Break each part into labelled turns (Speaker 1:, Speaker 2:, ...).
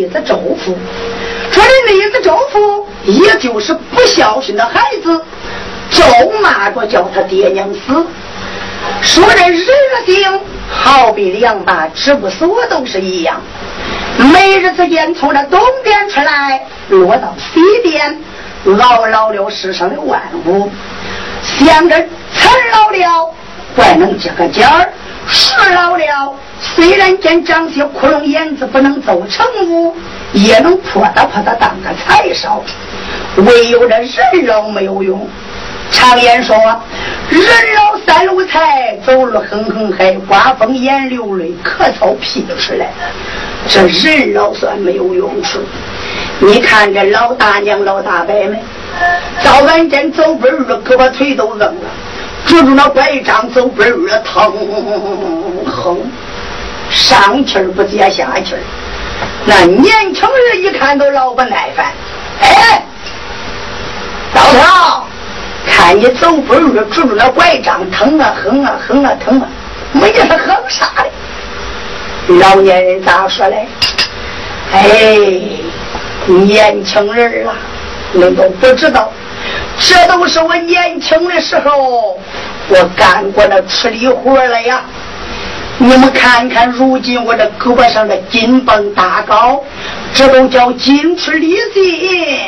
Speaker 1: 上一段逆子咒符。说的逆子咒符，也就是不孝顺的孩子，咒骂着叫他爹娘死。说这人性，好比两把织布锁都是一样。每日之间从这东边出来，落到西边，牢牢了世上的万物。想着财老了，怪能这个尖儿；事老了，虽然见长些窟窿眼子不能走成屋，也能破打破打当个财少。唯有这人老没有用。常言说：“人老三路财，走路哼哼嗨，刮风眼流泪，咳嗽屁都出来。”这人老算没有用处。你看这老大娘、老大伯们，早晚间走步儿，胳膊腿都硬了，拄住那拐杖走步儿，疼哼，上气儿不接下气儿。那年轻人一看都老不耐烦，哎，老头。看你走步儿拄着那拐杖，疼啊，哼啊，哼啊，疼啊，没叫他哼啥的。老年人咋说嘞？哎，年轻人啊，你都不知道，这都是我年轻的时候我干过的吃力活了呀。你们看看，如今我这胳膊上的金蹦大高，这都叫金出力尽。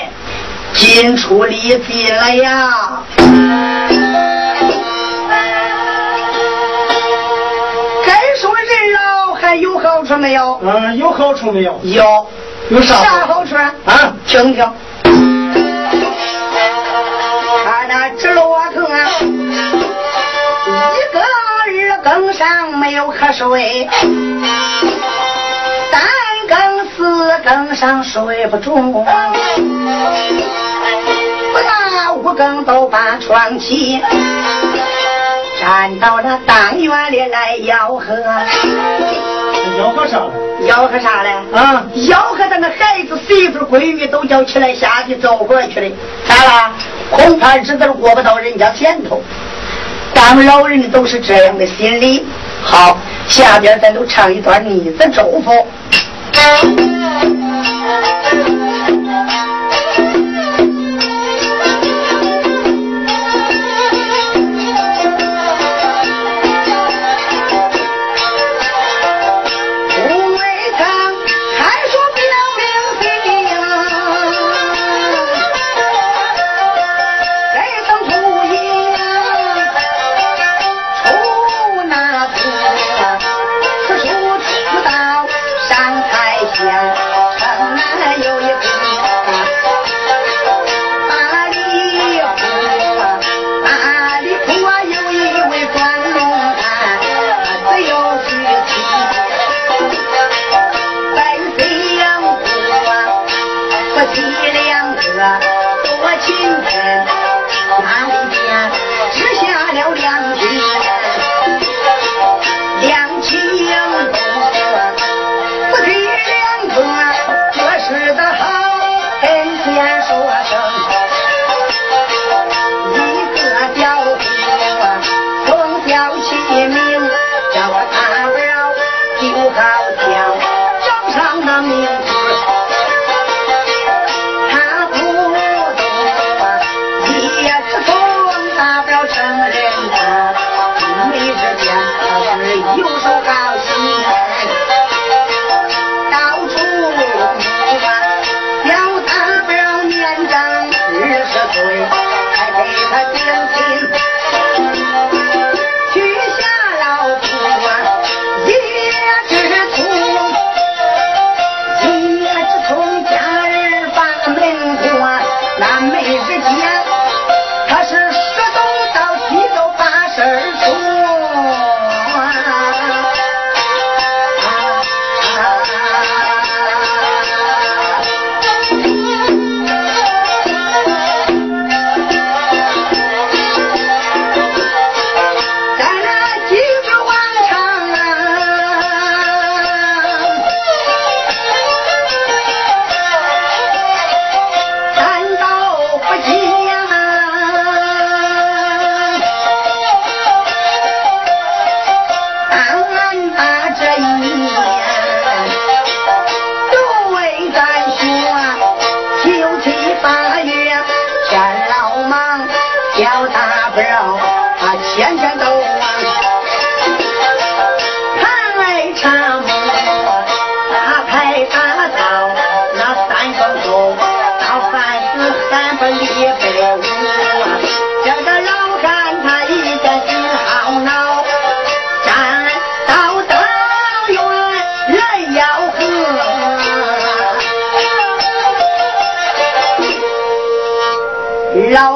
Speaker 1: 金出力尽了呀！该说人老还有好处没有？
Speaker 2: 嗯，有好处没有？
Speaker 1: 有，
Speaker 2: 有啥？
Speaker 1: 啥好处
Speaker 2: 啊？
Speaker 1: 听听。看那直落头啊，一个二更上没有瞌睡，三更四更上睡不着。不大五更都把床起，站到了当院里来吆喝。
Speaker 2: 吆喝啥了？
Speaker 1: 吆喝啥嘞？
Speaker 2: 啊！
Speaker 1: 吆喝咱那孩子、媳妇、闺女都叫起来下去走活去的。咋了？恐怕日子过不到人家前头。咱们老人都是这样的心理。好，下边咱都唱一段逆子祝福。右手杆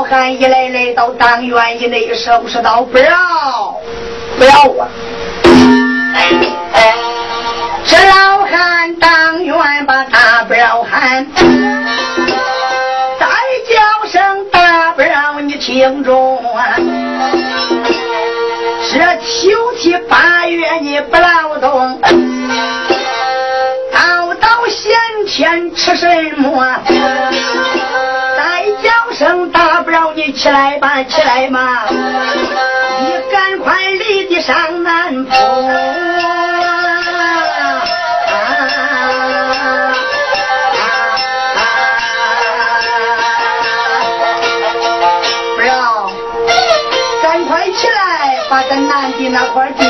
Speaker 1: 汉一来来到当院以内，收拾到不要不要啊！这老汉当院把大表喊，再叫声大表你听中啊！这秋七八月你不劳动，到到先天吃什么？声大不了你起来吧，起来嘛！你赶快离地上南坡。不要，赶快起来，把咱南的那块地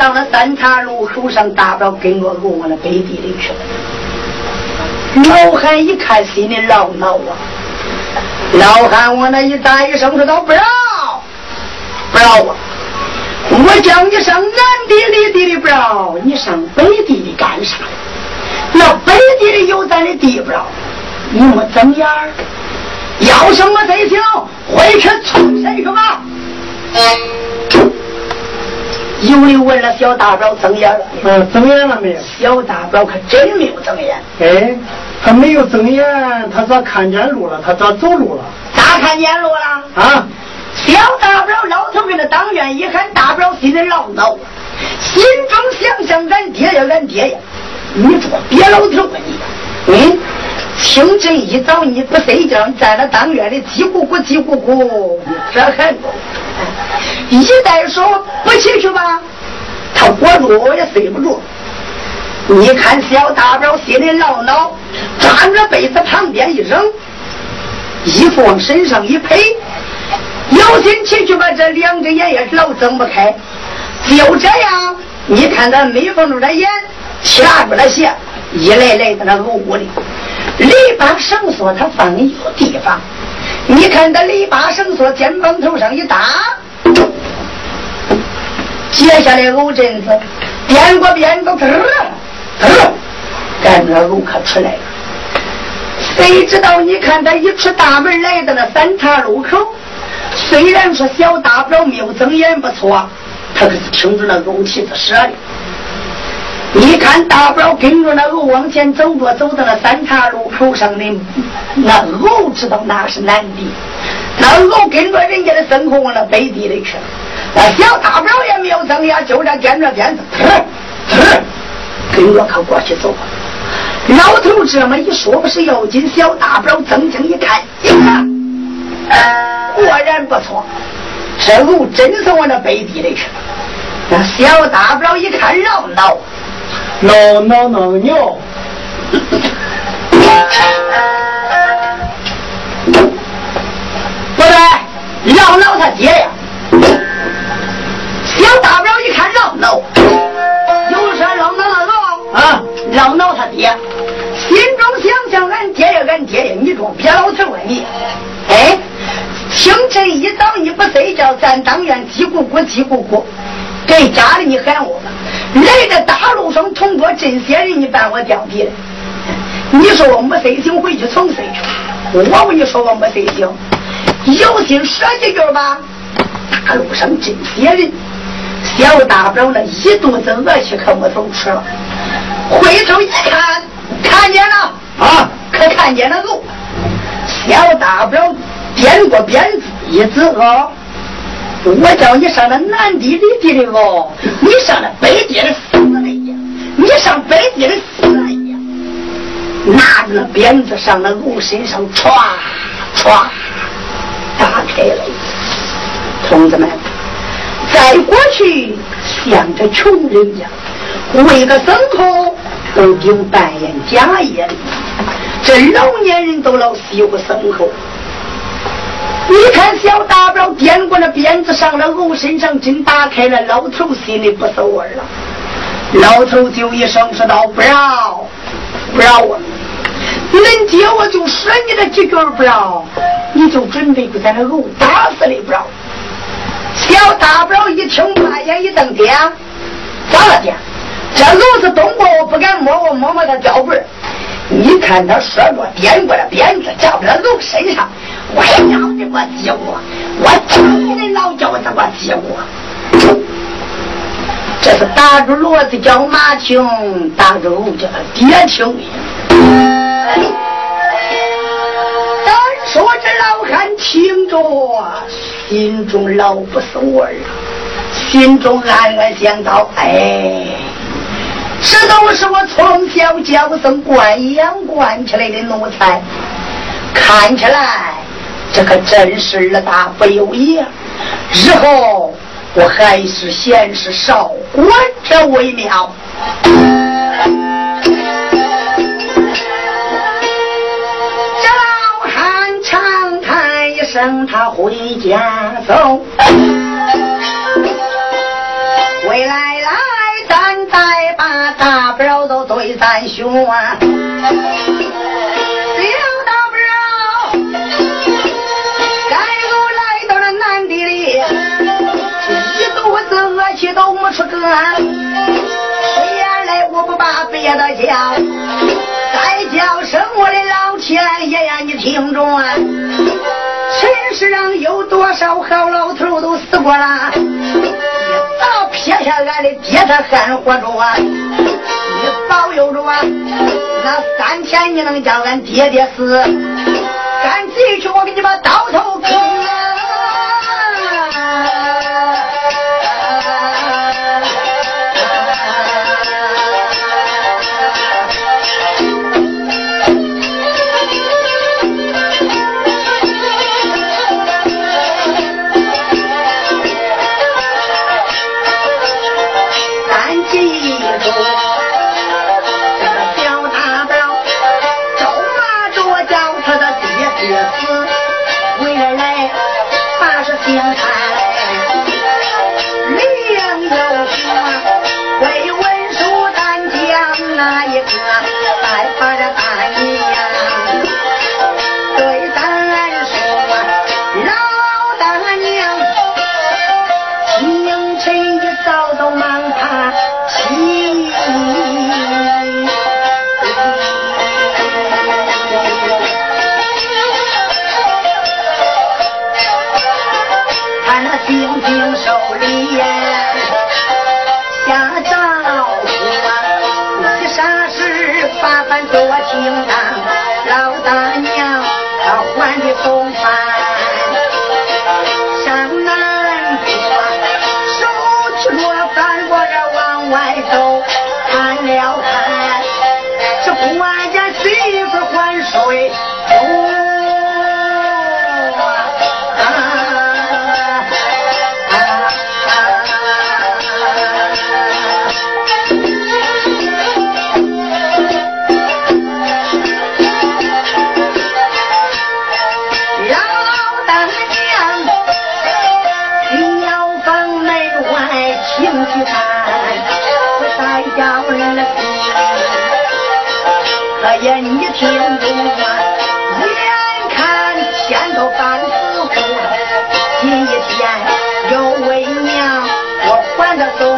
Speaker 1: 到了三岔路口上，大不了跟着我往那北地里去了。老汉一看，心里老恼啊！老汉往那一大一声说道：“不要，不要啊！我叫你上南地里地里不要，你上北地里干啥？那北地里有咱的地不要，你没睁眼儿？要什么罪行，回去冲身去吧！”有的问了小大表睁眼了，
Speaker 2: 嗯，睁眼了没有？
Speaker 1: 小大表可真没有睁眼。
Speaker 2: 哎，他没有睁眼，他咋看见路了？他咋走路了？
Speaker 1: 咋看见路了？
Speaker 2: 啊！
Speaker 1: 小大表老头跟那当院一喊，大表心里老恼，心中想想：俺爹呀，俺爹呀！你说别老头啊你！嗯，清晨一早你不睡觉，你在那当院里叽咕咕叽咕咕，这很？一再说不起去吧，他裹住我也睡不住。你看小大表心里老恼，抓着被子旁边一扔，衣服往身上一披，有心起去吧，这两只眼也老睁不开。就这样，你看他没缝住的眼，掐住了鞋，一来来在那屋屋里，篱笆绳索他放一个地方。你看他篱笆绳索肩膀头上一搭。接下来藕阵子，颠过边走，嘚嘚，赶着路可出来了。谁知道？你看他一出大门，来到了三岔路口。虽然说小大不了没有睁眼不错，他可是听着那藕蹄子舌的。你看大表跟着那藕往前走着，走到了三岔路口上的，那藕知道那是男的，那藕跟着人家的身后往那北地里去了。那小大表也没有睁眼，就这掂着鞭子，跟我可过去走。老头这么一说，不是要紧。小大表睁睛一看，呀，果然不错，这路真是往那北地里去了。那小大表一看，绕闹，
Speaker 2: 闹老闹鸟。
Speaker 1: 不对，让闹他爹呀！小大表一看让闹，又说绕闹老闹啊，让闹他爹，心中想想俺爹呀，俺爹呀，你说别老头啊你，哎，清晨一早你不睡觉，咱当院叽咕咕叽咕咕，给家里你喊我，来在大路上通过这些人，你把我吊鼻了。你说我没睡醒，回去重睡去。我跟你说我没睡醒，有心说几句吧。大路上这些人，小大表那一肚子恶气可没走吃了。回头一看，看见了啊，可看见了路。小大表掂过鞭子一指哦，我叫你上那南地里地的哦，你上那北地的死了呀！你上北地的死了呀！拿着那鞭子上那路身上歘歘打开了，同志们，在过去像这穷人家为个牲口都顶半眼假眼，这老年人都老死有个牲口。你看小大表掂过那鞭子上了路身上真打开了，老头心里不是味了。老头就一声说道：“不要，不要我。”恁爹我就说你这几句不饶，你就准备给咱那楼打死你不饶。小大表一听，把眼一瞪，爹，咋了爹？这楼子动过，我不敢摸，我摸摸他脚背你看他说过颠过了鞭子，叫不了楼身上，我也要你我记过，我听你老叫子我记过。这是打住骡子叫马听，打住狗叫爹听。单说这老汉听着，心中老不是味儿，心中暗暗想到：哎，这都是我从小娇生惯养惯起来的奴才，看起来这可真是二大不有爷。日后我还是先是少管着为妙。老汉长叹一声他回家走，回来对咱兄啊，小大表，该我来到了南地里，一肚子恶气都没出个，谁眼来我不把别的叫，再叫声我的老天爷呀，你听着啊！尘世上有多少好老头都死过了，一早撇下俺的爹他还活着啊！你保佑着我！那三天你能叫俺爹爹死？赶紧去，我给你把刀头割！请大老大娘她还的送饭上南坡手提着饭我这往外走看了看只不家媳妇还睡难，代价不能低。可也你听不惯，眼看天都翻覆，今一天又为娘我还的都。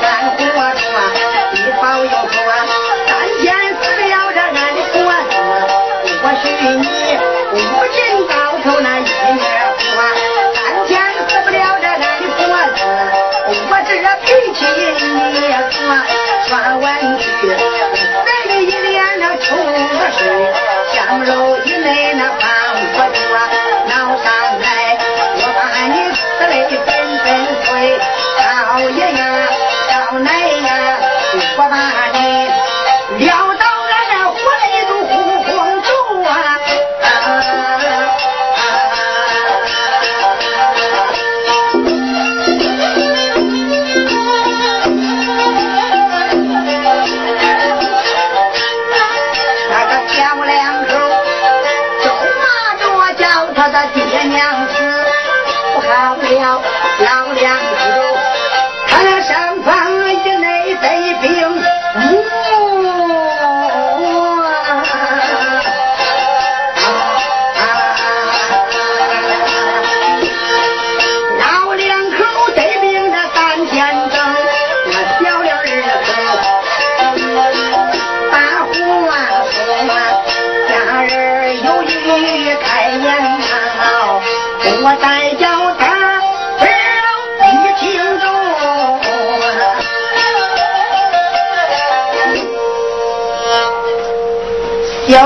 Speaker 1: 干活多你好有福三天死不了这俺的婆子我许你五进到头那一面坡三天死不了这俺的婆子我这脾气你也算完去人的一脸那冲着水相濡以沫那放不住闹上来。我把你死的粉粉碎闹一样将来呀，我把你。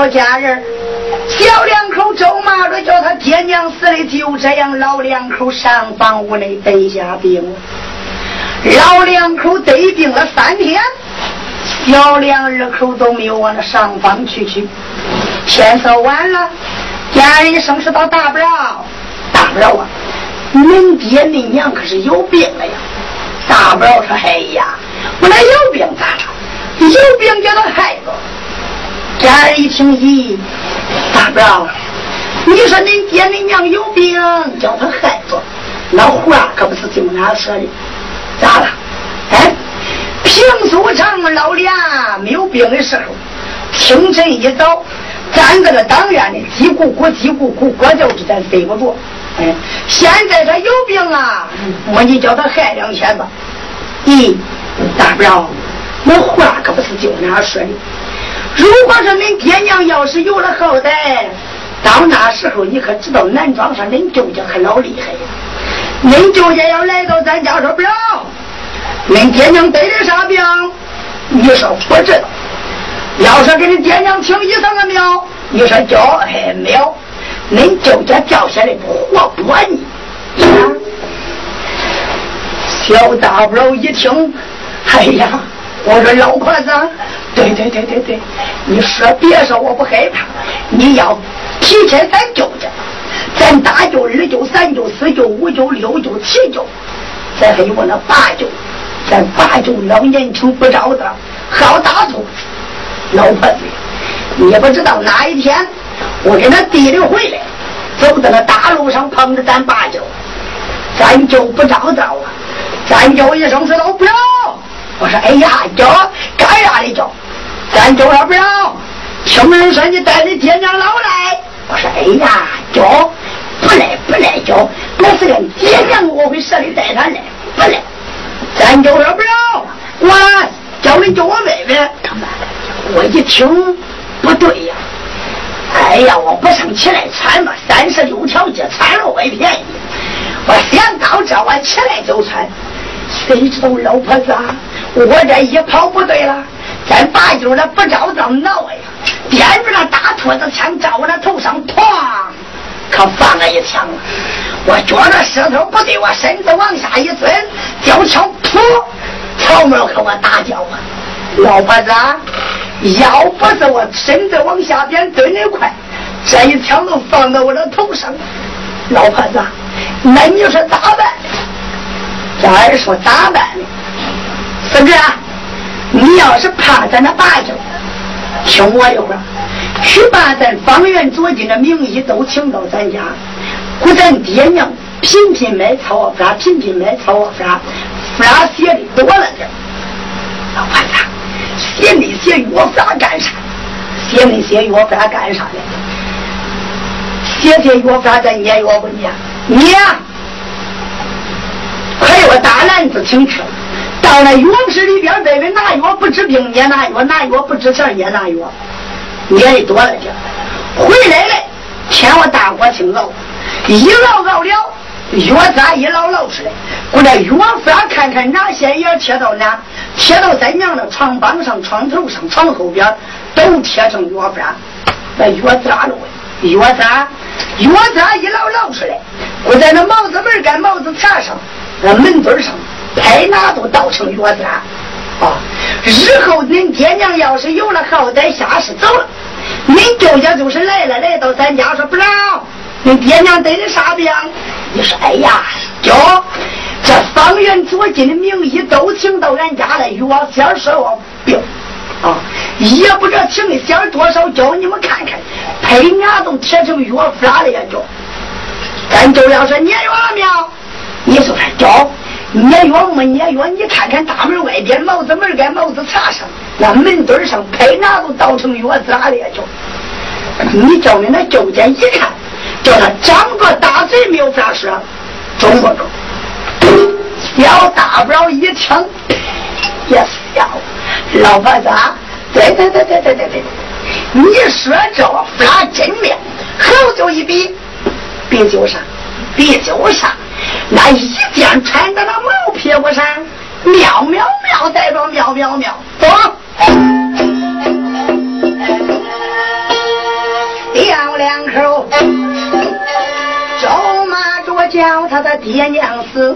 Speaker 1: 小家人，小两口咒骂着叫他爹娘死的，就这样老两口上房屋内得下病。老两口得病了三天，小两二口都没有往那上房去去。天色晚了，家人一声说道：“大不了，大不了啊！恁爹恁娘可是有病了呀！”大不了说：“哎呀，我那有病咋了？有病叫他孩子。”家人一听，咦，大表，你说恁爹恁娘有病，叫他害着，那话可不是就那说的，咋了？哎，平素常老俩没有病的时候，清晨一早，站在那当院里叽咕咕叽咕咕，国叫是咱睡不着。哎，现在他有病啊，我你叫他害两天吧。咦，大表，那话可不是就那说的。如果说恁爹娘要是有了后代，到那时候你可知道南庄上恁舅家可老厉害呀！恁舅家要来到咱家说不要，恁爹娘得的啥病？你说不知道。要说给恁爹娘请医生了没有？你说叫哎没有。恁舅家掉下来活不完你。小大不了一听，哎呀！我说老婆子，对对对对。对，你说别说我不害怕，你要提前咱舅家，咱大舅、二舅、三舅、四舅、五舅、六舅、七舅，咱还有我那八舅，咱八舅老年轻不着道，好打兔，老婆子，你不知道哪一天我跟他弟弟回来，走在那大路上碰着咱八舅，咱就不着道啊，咱叫一声说老表，我说哎呀叫，干啥的叫？咱舅老表，听人说你带你爹娘老来，我说哎呀叫，不来不来叫，那是个爹娘我会舍里带他来，不来。咱舅老表，我叫你叫我妹妹，我一听不对呀，哎呀，我不想起来穿嘛，三十六条街穿了我也便宜，我想到这我起来就穿，谁知道老婆子啊，我这一跑不对了，咱八舅那不着道挠呀，掂着那大兔子枪照我那头上砰，可放了一枪，我觉着势头不对，我身子往下一蹲，吊枪噗，草帽可我打掉啊，老婆子。要不是我身子往下边蹲的快，这一枪都放到我的头上。老婆子，那你说咋办？这儿说咋办呢？孙子，你要是怕咱那八舅，听我一会儿，去把咱方圆左近的名医都请到咱家，给咱爹娘频频买草药方，频频买草药方，方写的多了点。老婆子。写那些药方干啥？写那些药方干啥的？写些药方咱念药不念？念！快我大篮子请去，到那药室里边，问问拿药不治病，也拿药；拿药不治钱，也拿药。念的多了点，回来了，天我大锅清熬，一熬熬了，药渣一捞捞出来，我这药方看看哪些也贴到哪。贴到咱娘的床帮上、床头上、床后边，都贴成药方。那药渣了，药渣，药渣一捞捞出来，我在那帽子门跟帽子擦上，那门墩上，拍哪都倒成药渣。啊，日后恁爹娘要是有了好歹，下世走了，恁舅家就是来了，来到咱家说不让，恁爹娘得的啥病？你说，哎呀，舅。这方圆左近的名医都请到俺家来，药仙说我病啊，也不知道请的仙多少，叫你们看看，配牙都贴成药方了呀！叫咱就要说你有了没有？你说说，叫捏药没捏药？你看看大门外边帽子门跟帽子擦上，那门墩上拍哪都倒成药渣了呀！叫你叫你那舅家一看，叫他张个大嘴没有法说，中不中？小大宝一听也笑，老婆子，对对对对对对对，你说这法真妙，口就一比，比就上，比就上，那一箭穿在那毛屁股上，妙妙妙，再说妙妙妙，走，掉两口。叫他的爹娘死，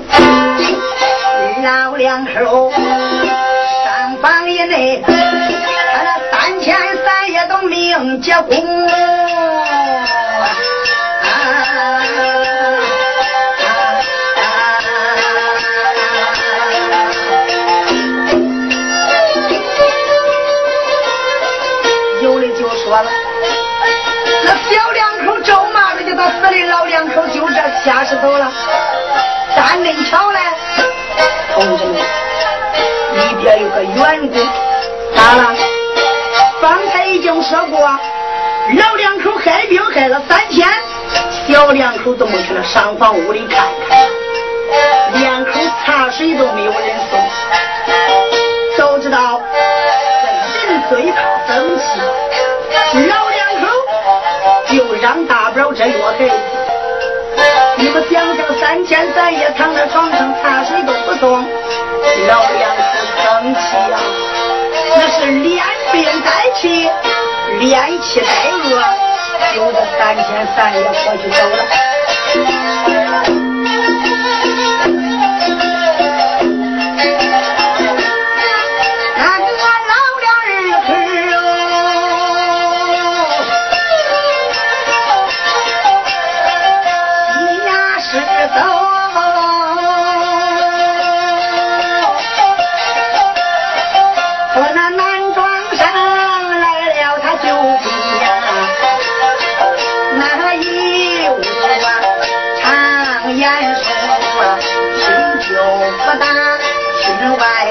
Speaker 1: 老两口上房以内，他那三天三夜都命结功。老两口就这。下石头了，但没巧嘞，同志们，里边有个员工，咋了？方才已经说过，老两口害病害了三天，小两口都没去那上房屋里看看，连口茶水都没有人送，都知道这人最怕生气，老两口就让大表这药孩。天三夜躺在床上，茶水都不送，老杨子生气呀！那是连病带气，连气带饿，就这三天三夜过去走了。严嵩，心就不大，心外。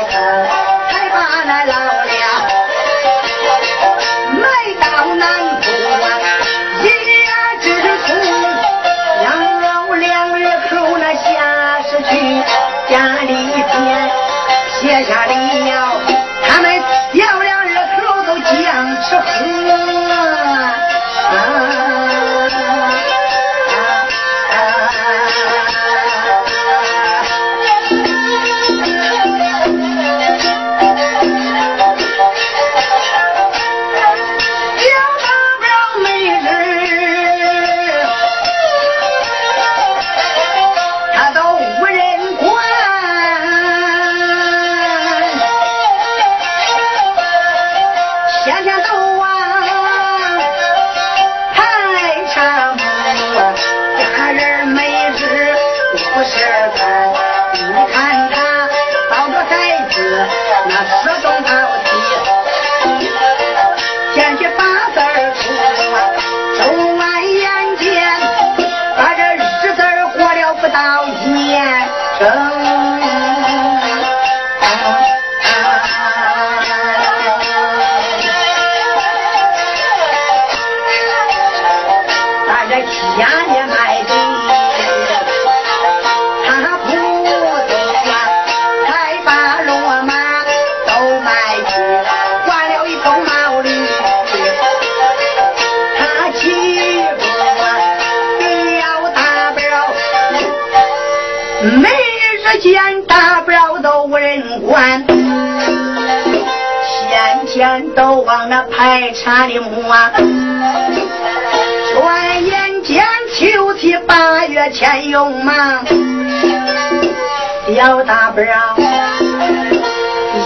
Speaker 1: 那排茶的磨，转眼间秋七八月前又忙，姚大伯啊，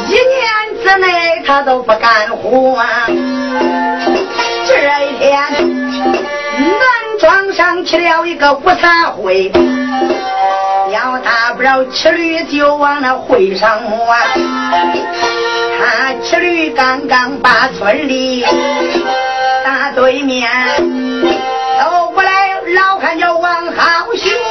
Speaker 1: 一年之内他都不干活。这一天，南庄上起了一个午餐会，姚大伯骑驴就往那会上摸。他骑驴刚刚把村里打对面，走过来，老汉叫王好雄。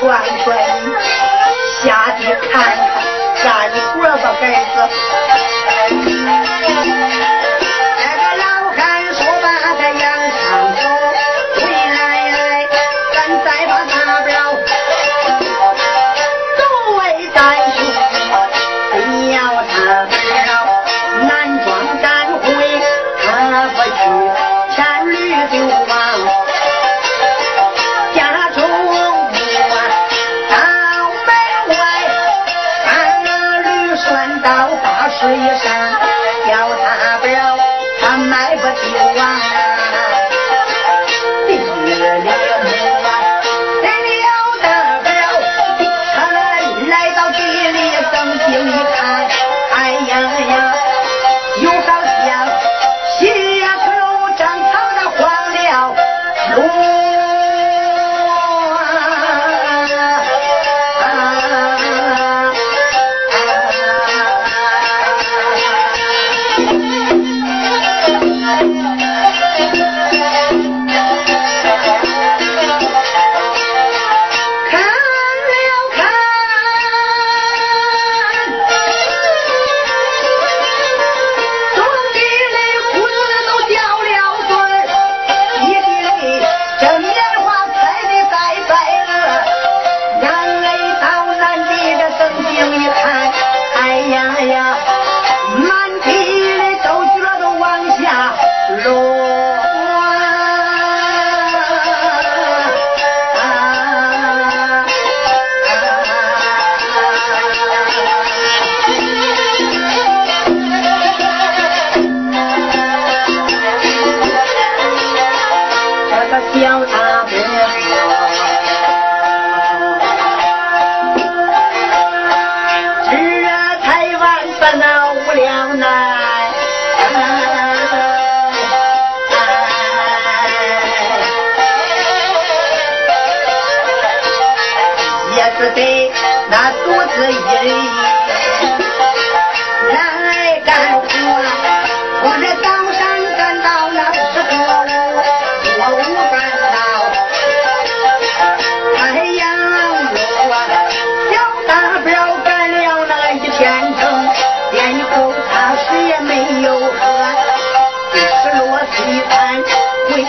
Speaker 1: 乖乖下地看看赶紧过来把子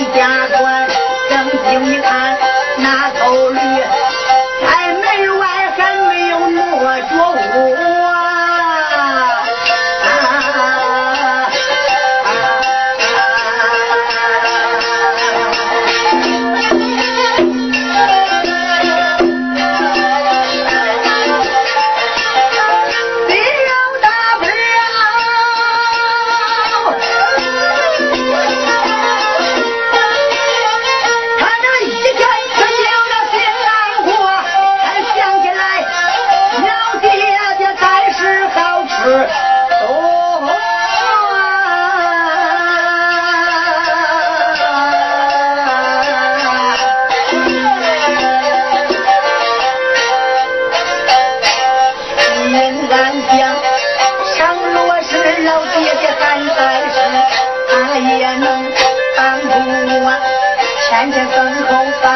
Speaker 1: 回家转冷静一看那头驴最上。